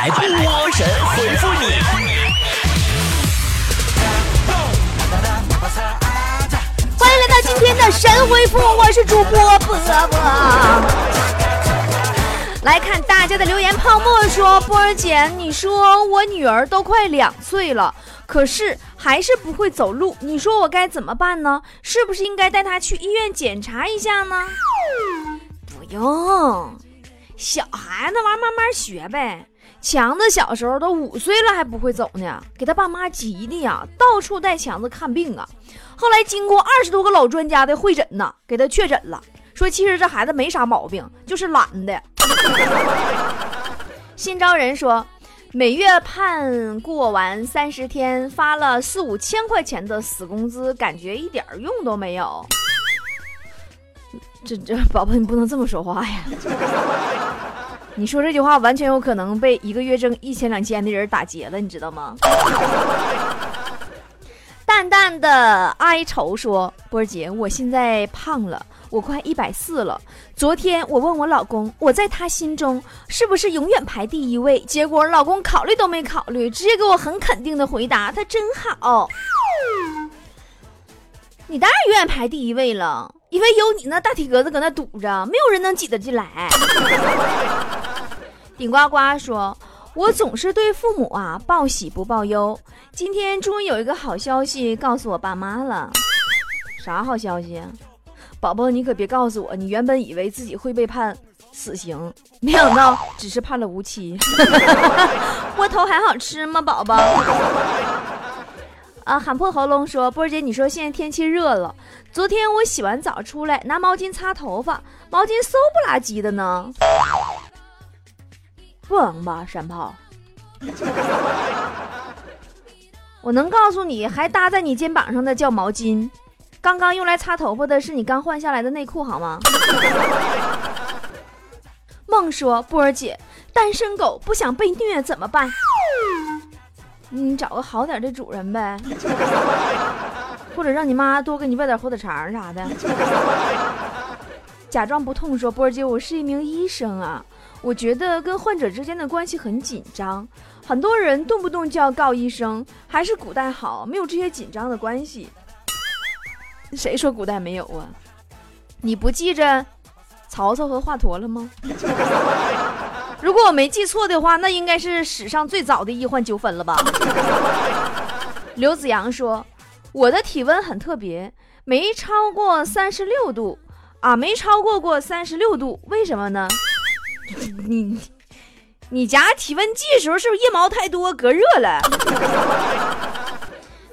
来，波神回复你。欢迎来到今天的神回复，我是主播波波。来看大家的留言，泡沫说：“波儿姐，你说我女儿都快两岁了，可是还是不会走路，你说我该怎么办呢？是不是应该带她去医院检查一下呢？”不用，小孩子玩慢慢学呗。强子小时候都五岁了还不会走呢，给他爸妈急的呀，到处带强子看病啊。后来经过二十多个老专家的会诊呢，给他确诊了。说其实这孩子没啥毛病，就是懒的。新招人说，每月盼过完三十天，发了四五千块钱的死工资，感觉一点用都没有。这这宝宝，你不能这么说话呀！你说这句话，完全有可能被一个月挣一千两千的人打劫了，你知道吗？淡淡的哀愁说：“波儿姐，我现在胖了。”我快一百四了。昨天我问我老公，我在他心中是不是永远排第一位？结果老公考虑都没考虑，直接给我很肯定的回答：“他真好。”你当然永远排第一位了，因为有你那大体格子搁那堵着，没有人能挤得进来。顶呱呱说：“我总是对父母啊报喜不报忧，今天终于有一个好消息告诉我爸妈了。啥好消息？”宝宝，你可别告诉我，你原本以为自己会被判死刑，没想到只是判了无期。窝头还好吃吗，宝宝？啊，喊破喉咙说，波儿姐，你说现在天气热了，昨天我洗完澡出来拿毛巾擦头发，毛巾馊不拉几的呢，不能吧，山炮？我能告诉你，还搭在你肩膀上的叫毛巾。刚刚用来擦头发的是你刚换下来的内裤，好吗？梦说：“波儿姐，单身狗不想被虐怎么办？你找个好点的主人呗，或者让你妈多给你喂点火腿肠啥的。”假装不痛说：“波儿姐，我是一名医生啊，我觉得跟患者之间的关系很紧张，很多人动不动就要告医生，还是古代好，没有这些紧张的关系。”谁说古代没有啊？你不记着曹操和华佗了吗？如果我没记错的话，那应该是史上最早的医患纠纷了吧？刘子阳说：“我的体温很特别，没超过三十六度啊，没超过过三十六度，为什么呢？你你家体温计时候是不是腋毛太多隔热了？”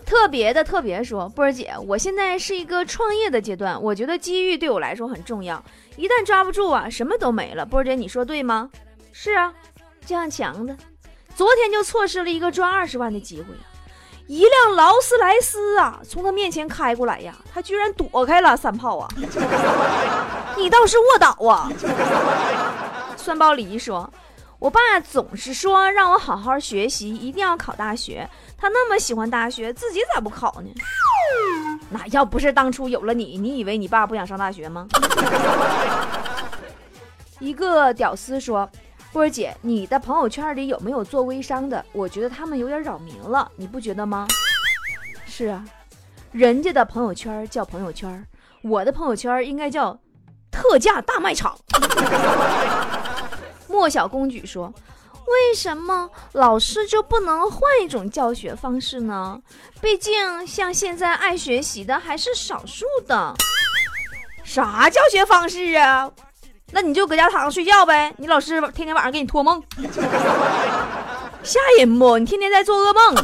特别的特别说，波儿姐，我现在是一个创业的阶段，我觉得机遇对我来说很重要，一旦抓不住啊，什么都没了。波儿姐，你说对吗？是啊，就像强子，昨天就错失了一个赚二十万的机会啊！一辆劳斯莱斯啊，从他面前开过来呀，他居然躲开了三炮啊！你倒是卧倒啊！酸包梨说，我爸总是说让我好好学习，一定要考大学。他那么喜欢大学，自己咋不考呢？那要不是当初有了你，你以为你爸不想上大学吗？一个屌丝说：“波儿姐，你的朋友圈里有没有做微商的？我觉得他们有点扰民了，你不觉得吗？”是啊，人家的朋友圈叫朋友圈，我的朋友圈应该叫特价大卖场。莫小公举说。为什么老师就不能换一种教学方式呢？毕竟像现在爱学习的还是少数的。啥教学方式啊？那你就搁家躺着睡觉呗。你老师天天晚上给你托梦，吓人不？你天天在做噩梦。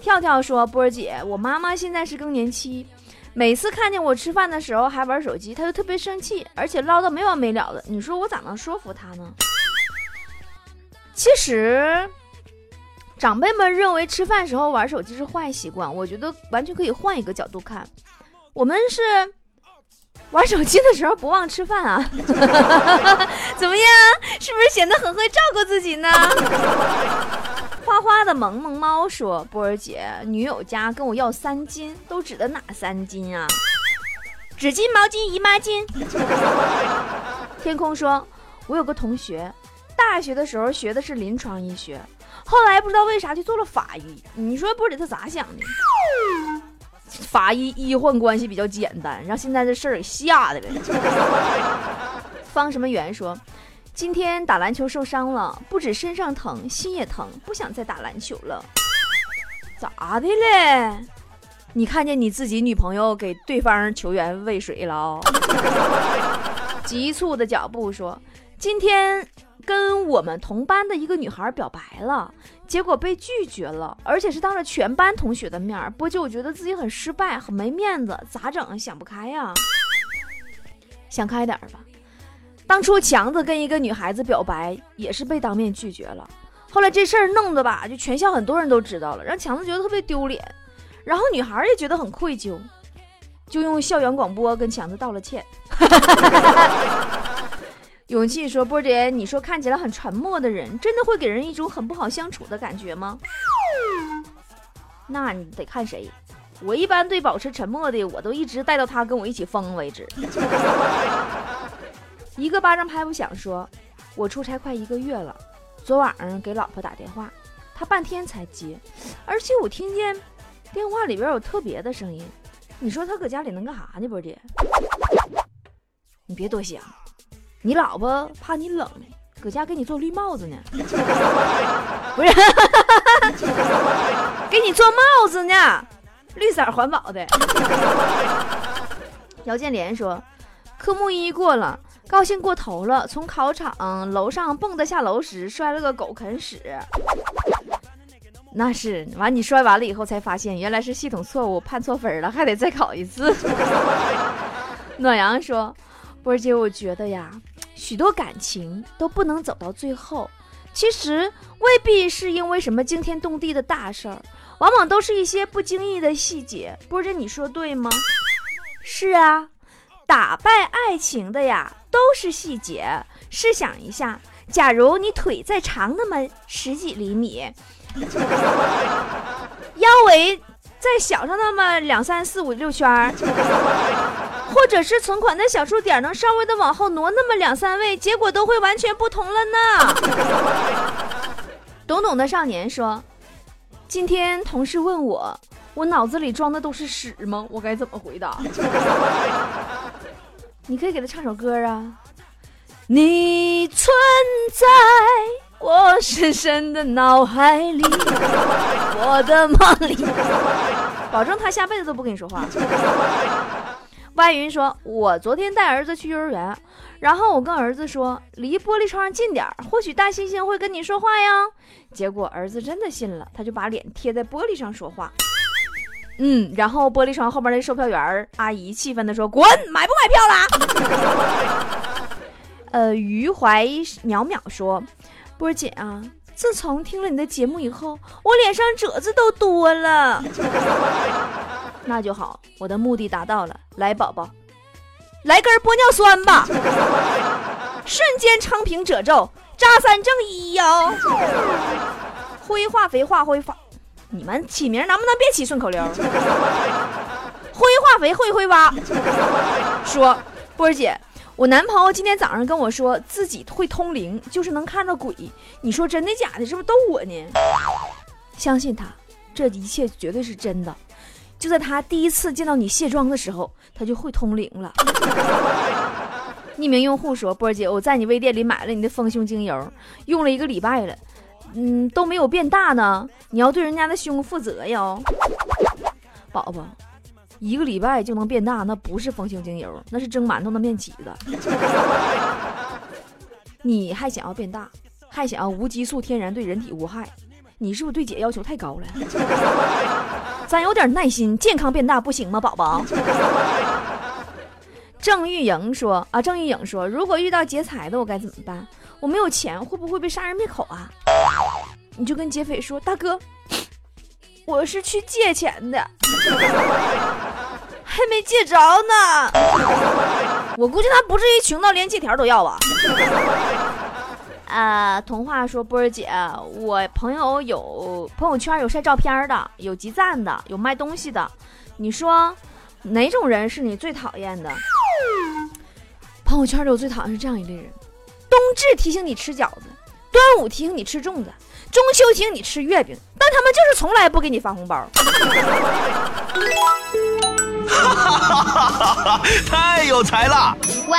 跳跳说：“波儿姐，我妈妈现在是更年期，每次看见我吃饭的时候还玩手机，她就特别生气，而且唠叨没完没了的。你说我咋能说服她呢？”其实，长辈们认为吃饭时候玩手机是坏习惯，我觉得完全可以换一个角度看，我们是玩手机的时候不忘吃饭啊，怎么样？是不是显得很会照顾自己呢？花花的萌萌猫说：“波儿姐，女友家跟我要三金，都指的哪三金啊？纸巾、毛巾、姨妈巾。”天空说：“我有个同学。”大学的时候学的是临床医学，后来不知道为啥就做了法医。你说波儿姐她咋想的？法医医患关系比较简单，让现在这事儿给吓的了。方什么元说，今天打篮球受伤了，不止身上疼，心也疼，不想再打篮球了。咋的嘞？你看见你自己女朋友给对方球员喂水了？急促的脚步说，今天。跟我们同班的一个女孩表白了，结果被拒绝了，而且是当着全班同学的面。波姐，我觉得自己很失败，很没面子，咋整？想不开呀？想开点儿吧。当初强子跟一个女孩子表白，也是被当面拒绝了。后来这事儿弄得吧，就全校很多人都知道了，让强子觉得特别丢脸，然后女孩也觉得很愧疚，就用校园广播跟强子道了歉。勇气说：“波姐，你说看起来很沉默的人，真的会给人一种很不好相处的感觉吗？那你得看谁。我一般对保持沉默的，我都一直带到他跟我一起疯为止。一个巴掌拍不响。说，我出差快一个月了，昨晚上给老婆打电话，她半天才接，而且我听见电话里边有特别的声音。你说她搁家里能干啥呢？波姐，你别多想。”你老婆怕你冷，搁家给你做绿帽子呢。不是，给你做帽子呢，绿色环保的。姚建莲说，科目一过了，高兴过头了，从考场楼上蹦跶下楼时摔了个狗啃屎。那是完，你摔完了以后才发现，原来是系统错误，判错分了，还得再考一次。暖阳说，波儿姐，我觉得呀。许多感情都不能走到最后，其实未必是因为什么惊天动地的大事儿，往往都是一些不经意的细节。波姐，你说对吗？是啊，打败爱情的呀，都是细节。试想一下，假如你腿再长那么十几厘米，腰围再小上那么两三四五六圈儿。或者是存款的小数点能稍微的往后挪那么两三位，结果都会完全不同了呢。懂懂的少年说：“今天同事问我，我脑子里装的都是屎吗？我该怎么回答？” 你可以给他唱首歌啊。你存在我深深的脑海里，我的梦里，保证他下辈子都不跟你说话。歪云说：“我昨天带儿子去幼儿园，然后我跟儿子说离玻璃窗近点儿，或许大猩猩会跟你说话呀。结果儿子真的信了，他就把脸贴在玻璃上说话。嗯，然后玻璃窗后边的售票员阿姨气愤地说：滚，买不买票啦？呃，余怀淼淼说：波姐啊，自从听了你的节目以后，我脸上褶子都多了。”那就好，我的目的达到了。来，宝宝，来根玻尿酸吧，瞬间昌平褶皱，扎三正一哟。灰化肥化灰发，你们起名能不能别起顺口溜？灰化肥会挥挖。说波儿姐，我男朋友今天早上跟我说自己会通灵，就是能看到鬼。你说真的假的？是不是逗我呢？相信他，这一切绝对是真的。就在他第一次见到你卸妆的时候，他就会通灵了。匿名用户说：“波儿姐，我在你微店里买了你的丰胸精油，用了一个礼拜了，嗯，都没有变大呢。你要对人家的胸负责呀，宝宝。一个礼拜就能变大，那不是丰胸精油，那是蒸馒头的面起子。你还想要变大，还想要无激素天然对人体无害？你是不是对姐要求太高了？”咱有点耐心，健康变大不行吗，宝宝？郑玉莹说啊，郑玉莹说，如果遇到劫财的，我该怎么办？我没有钱，会不会被杀人灭口啊？你就跟劫匪说，大哥，我是去借钱的，还没借着呢。我估计他不至于穷到连借条都要吧。呃，童话说波儿姐，我朋友有朋友圈有晒照片的，有集赞的，有卖东西的。你说哪种人是你最讨厌的？朋友圈里我最讨厌是这样一类人：冬至提醒你吃饺子，端午提醒你吃粽子，中秋听你吃月饼，但他们就是从来不给你发红包。哈哈哈哈哈！太有才了。喂，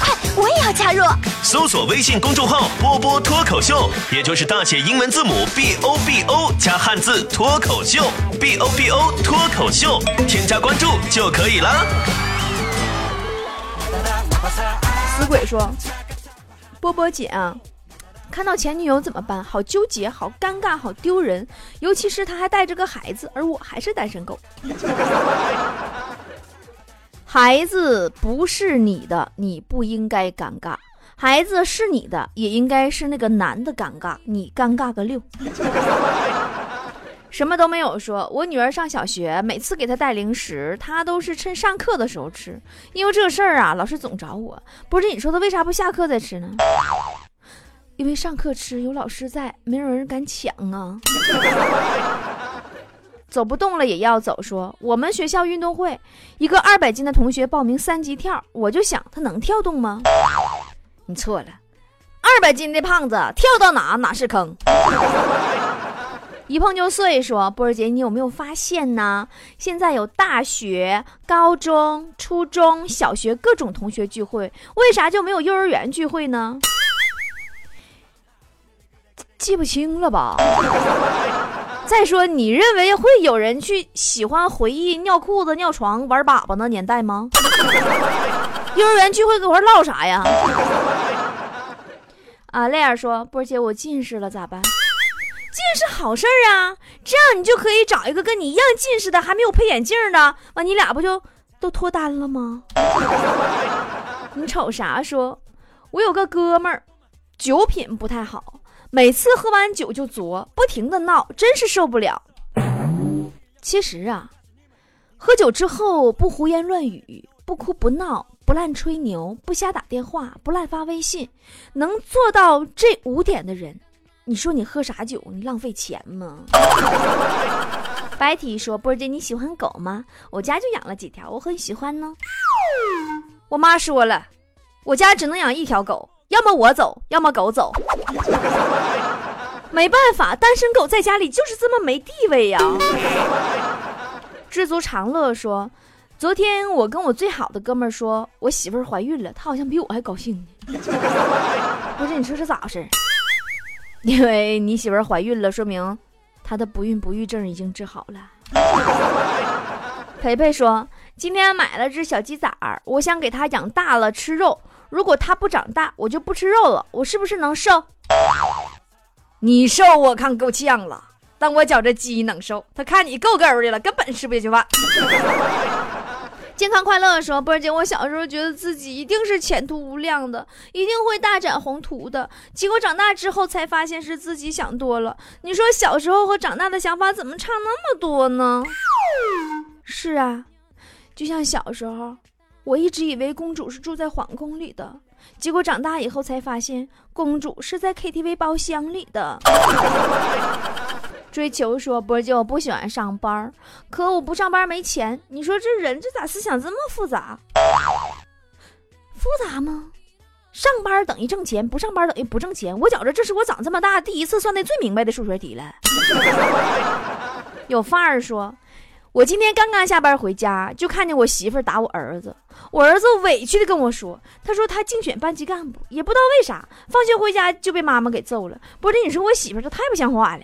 快，我也要加入。搜索微信公众号“波波脱口秀”，也就是大写英文字母 B O B O 加汉字“脱口秀 ”，B O B O 脱口秀，添加关注就可以了。死鬼说：“波波姐啊。”看到前女友怎么办？好纠结，好尴尬，好丢人。尤其是他还带着个孩子，而我还是单身狗。孩子不是你的，你不应该尴尬；孩子是你的，也应该是那个男的尴尬。你尴尬个六！什么都没有说。我女儿上小学，每次给她带零食，她都是趁上课的时候吃。因为这事儿啊，老师总找我。不是你说他为啥不下课再吃呢？因为上课吃有老师在，没有人敢抢啊。走不动了也要走。说我们学校运动会，一个二百斤的同学报名三级跳，我就想他能跳动吗？你错了，二百斤的胖子跳到哪哪是坑。一碰就碎。说波儿姐，你有没有发现呢？现在有大学、高中、初中小学各种同学聚会，为啥就没有幼儿园聚会呢？记不清了吧？再说，你认为会有人去喜欢回忆尿裤子、尿床、玩粑粑那年代吗？幼儿园聚会搁这唠啥呀？啊，泪儿说：“波姐，我近视了咋办？近视好事儿啊，这样你就可以找一个跟你一样近视的，还没有配眼镜的，完你俩不就都脱单了吗？你瞅啥？说，我有个哥们儿，酒品不太好。”每次喝完酒就作，不停的闹，真是受不了。其实啊，喝酒之后不胡言乱语，不哭不闹，不乱吹牛，不瞎打电话，不乱发微信，能做到这五点的人，你说你喝啥酒？你浪费钱吗？白提说：“波姐，你喜欢狗吗？我家就养了几条，我很喜欢呢。”我妈说了，我家只能养一条狗。要么我走，要么狗走。没办法，单身狗在家里就是这么没地位呀。知足常乐说：“昨天我跟我最好的哥们儿说，我媳妇儿怀孕了，他好像比我还高兴呢。不是你说这咋回事？因为你媳妇儿怀孕了，说明她的不孕不育症已经治好了。培培说：今天买了只小鸡崽儿，我想给它养大了吃肉。”如果它不长大，我就不吃肉了。我是不是能瘦？你瘦我看够呛了，但我觉着鸡能瘦。他看你够够的了，根本吃不下去饭。健康快乐说：波儿姐，我小时候觉得自己一定是前途无量的，一定会大展宏图的。结果长大之后才发现是自己想多了。你说小时候和长大的想法怎么差那么多呢？是啊，就像小时候。我一直以为公主是住在皇宫里的，结果长大以后才发现，公主是在 KTV 包厢里的。追求说：“波姐，我不喜欢上班，可我不上班没钱。你说这人这咋思想这么复杂？复杂吗？上班等于挣钱，不上班等于不挣钱。我觉着这是我长这么大第一次算的最明白的数学题了。有范儿说。”我今天刚刚下班回家，就看见我媳妇打我儿子。我儿子委屈的跟我说：“他说他竞选班级干部，也不知道为啥，放学回家就被妈妈给揍了。”不是你说我媳妇这太不像话了。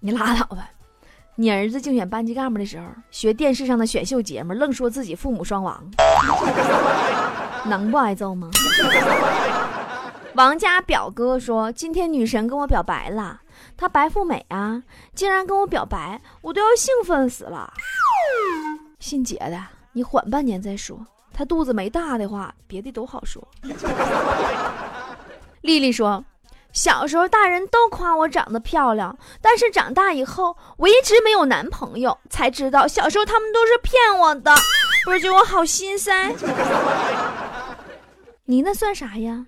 你拉倒吧！你儿子竞选班级干部的时候，学电视上的选秀节目，愣说自己父母双亡，能不挨揍吗？王家表哥说：“今天女神跟我表白了。”她白富美啊，竟然跟我表白，我都要兴奋死了。姓杰的，你缓半年再说。她肚子没大的话，别的都好说。丽丽说：“小时候大人都夸我长得漂亮，但是长大以后我一直没有男朋友，才知道小时候他们都是骗我的，不是觉得我好心塞？你那算啥呀？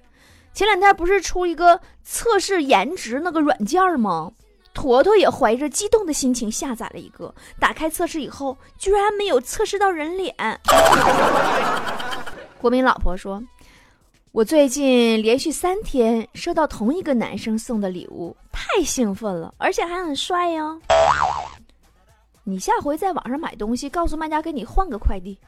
前两天不是出一个测试颜值那个软件吗？坨坨也怀着激动的心情下载了一个，打开测试以后，居然没有测试到人脸。国民老婆说：“我最近连续三天收到同一个男生送的礼物，太兴奋了，而且还很帅呀。你下回在网上买东西，告诉卖家给你换个快递。”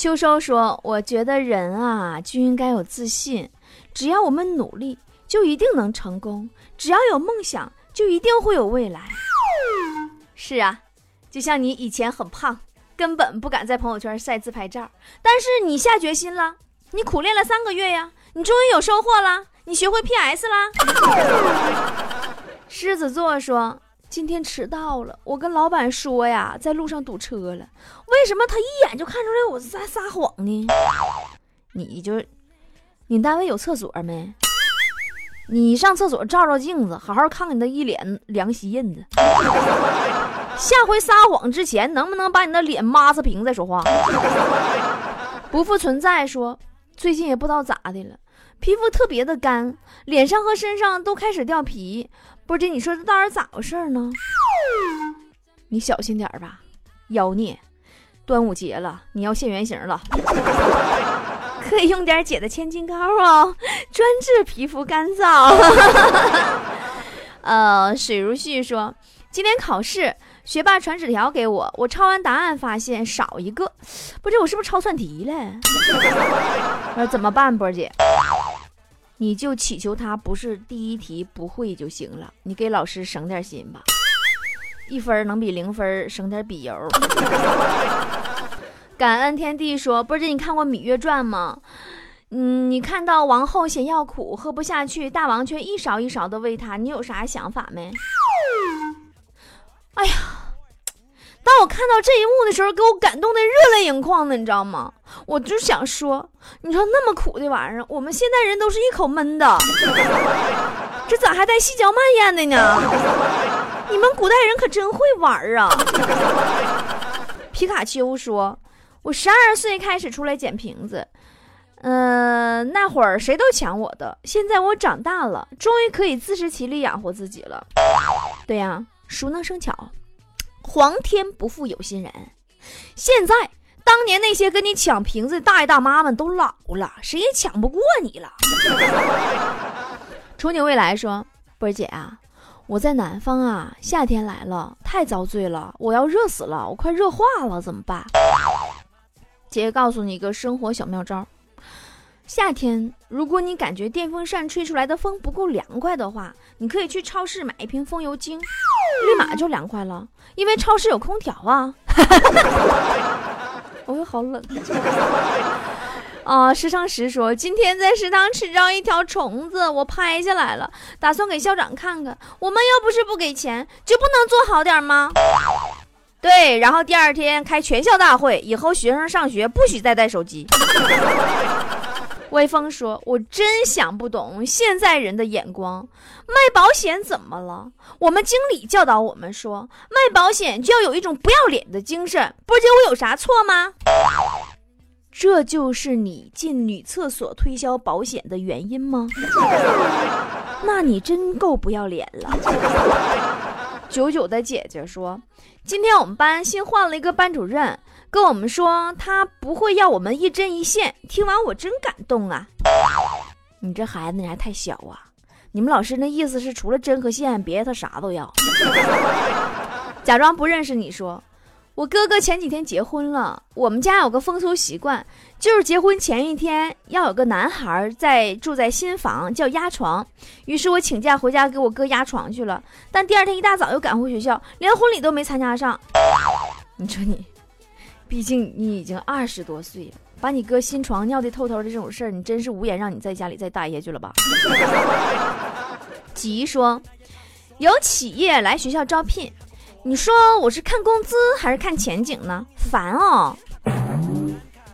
秋收说：“我觉得人啊就应该有自信，只要我们努力。”就一定能成功，只要有梦想，就一定会有未来。是啊，就像你以前很胖，根本不敢在朋友圈晒自拍照，但是你下决心了，你苦练了三个月呀，你终于有收获了，你学会 PS 啦。狮子座说：“今天迟到了，我跟老板说呀，在路上堵车了。为什么他一眼就看出来我在撒谎呢？你就，你单位有厕所没？”你上厕所照照镜子，好好看看你那一脸凉席印子。下回撒谎之前，能不能把你的脸抹擦平再说话？不复存在说，最近也不知道咋的了，皮肤特别的干，脸上和身上都开始掉皮。波姐，你说这到底咋回事呢？你小心点吧，妖孽！端午节了，你要现原形了。可以用点姐的千金膏哦，专治皮肤干燥。呃，水如絮说，今天考试，学霸传纸条给我，我抄完答案发现少一个，不知我是不是抄错题了？我说怎么办，波姐？你就祈求他不是第一题不会就行了，你给老师省点心吧，一分能比零分省点笔油。感恩天地说：“不是你看过《芈月传》吗？嗯，你看到王后嫌药苦，喝不下去，大王却一勺一勺的喂她，你有啥想法没？”哎呀，我看到这一幕的时候，给我感动的热泪盈眶的，你知道吗？我就想说，你说那么苦的玩意儿，我们现代人都是一口闷的，这咋还带细嚼慢咽的呢？你们古代人可真会玩啊！皮卡丘说。我十二岁开始出来捡瓶子，嗯，那会儿谁都抢我的。现在我长大了，终于可以自食其力养活自己了。对呀，熟能生巧，皇天不负有心人。现在，当年那些跟你抢瓶子的大爷大妈们都老了，谁也抢不过你了。憧憬未来说：“波儿姐啊，我在南方啊，夏天来了，太遭罪了，我要热死了，我快热化了，怎么办？”姐姐告诉你一个生活小妙招：夏天，如果你感觉电风扇吹出来的风不够凉快的话，你可以去超市买一瓶风油精，立马就凉快了。因为超市有空调啊。我又好冷啊！食堂时说，今天在食堂吃着一条虫子，我拍下来了，打算给校长看看。我们又不是不给钱，就不能做好点吗？对，然后第二天开全校大会，以后学生上学不许再带手机。微风说：“我真想不懂现在人的眼光，卖保险怎么了？我们经理教导我们说，卖保险就要有一种不要脸的精神。波姐，我有啥错吗？这就是你进女厕所推销保险的原因吗？那你真够不要脸了。”九九的姐姐说：“今天我们班新换了一个班主任，跟我们说他不会要我们一针一线。听完我真感动啊！你这孩子你还太小啊！你们老师那意思是除了针和线，别的他啥都要。假装不认识你说。”我哥哥前几天结婚了，我们家有个风俗习惯，就是结婚前一天要有个男孩在住在新房，叫压床。于是我请假回家给我哥压床去了，但第二天一大早又赶回学校，连婚礼都没参加上。你说你，毕竟你已经二十多岁了，把你哥新床尿的透透的这种事儿，你真是无颜让你在家里再待下去了吧？吉说，有企业来学校招聘。你说我是看工资还是看前景呢？烦哦！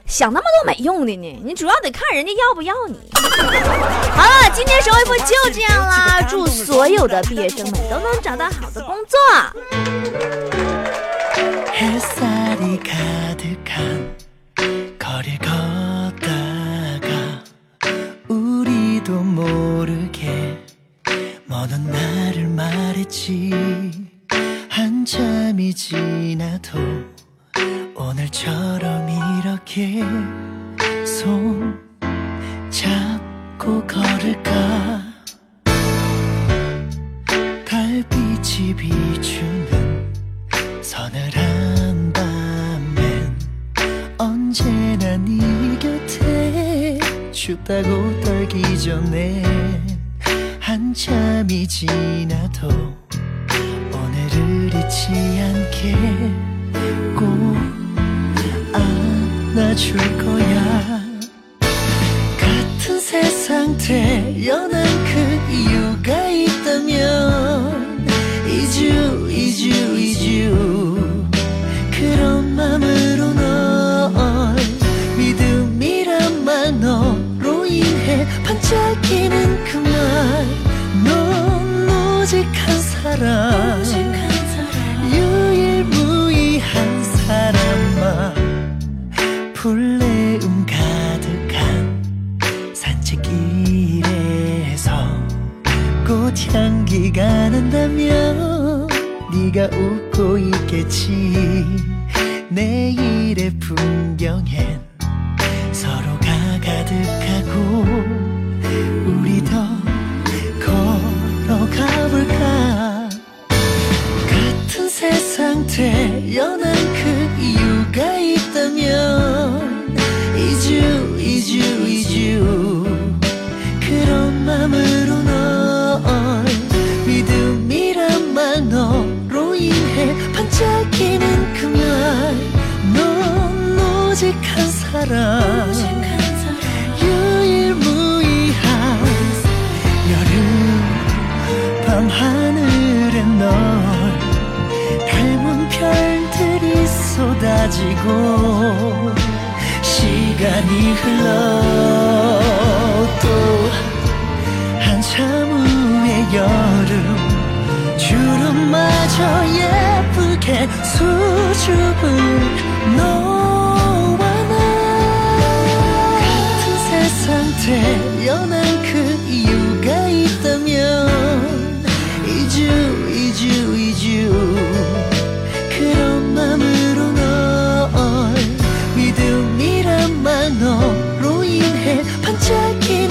想那么多没用的呢，你主要得看人家要不要你。好了，今天神回复就这样啦，祝所有的毕业生们都能找到好的工作。 햇살이 가득한 거리 걷다가 우리도 모르게 먼 나를 말했지. 한참이 지나도 오늘처럼 이렇게 손 잡고 걸을까 춥다고 떨기 전에 한참이 지나도 오늘을 잊지 않게 꼭 안아줄 거야. 같은 세상 태어난 그 이유 유일무이한 사람아. 풀내음 가득한 산책길에서 꽃향기가 난다면 네가 웃고 있겠지. 내일의 풍경엔 태어난 그 이유가 있다면 이주 이주 이주 그런 맘으로 널 믿음이란 말 너로 인해 반짝이는 그말넌 오직 한 사람 흘러 또 한참 후의 여름 주름마저 예쁘게 수줍은 Turkey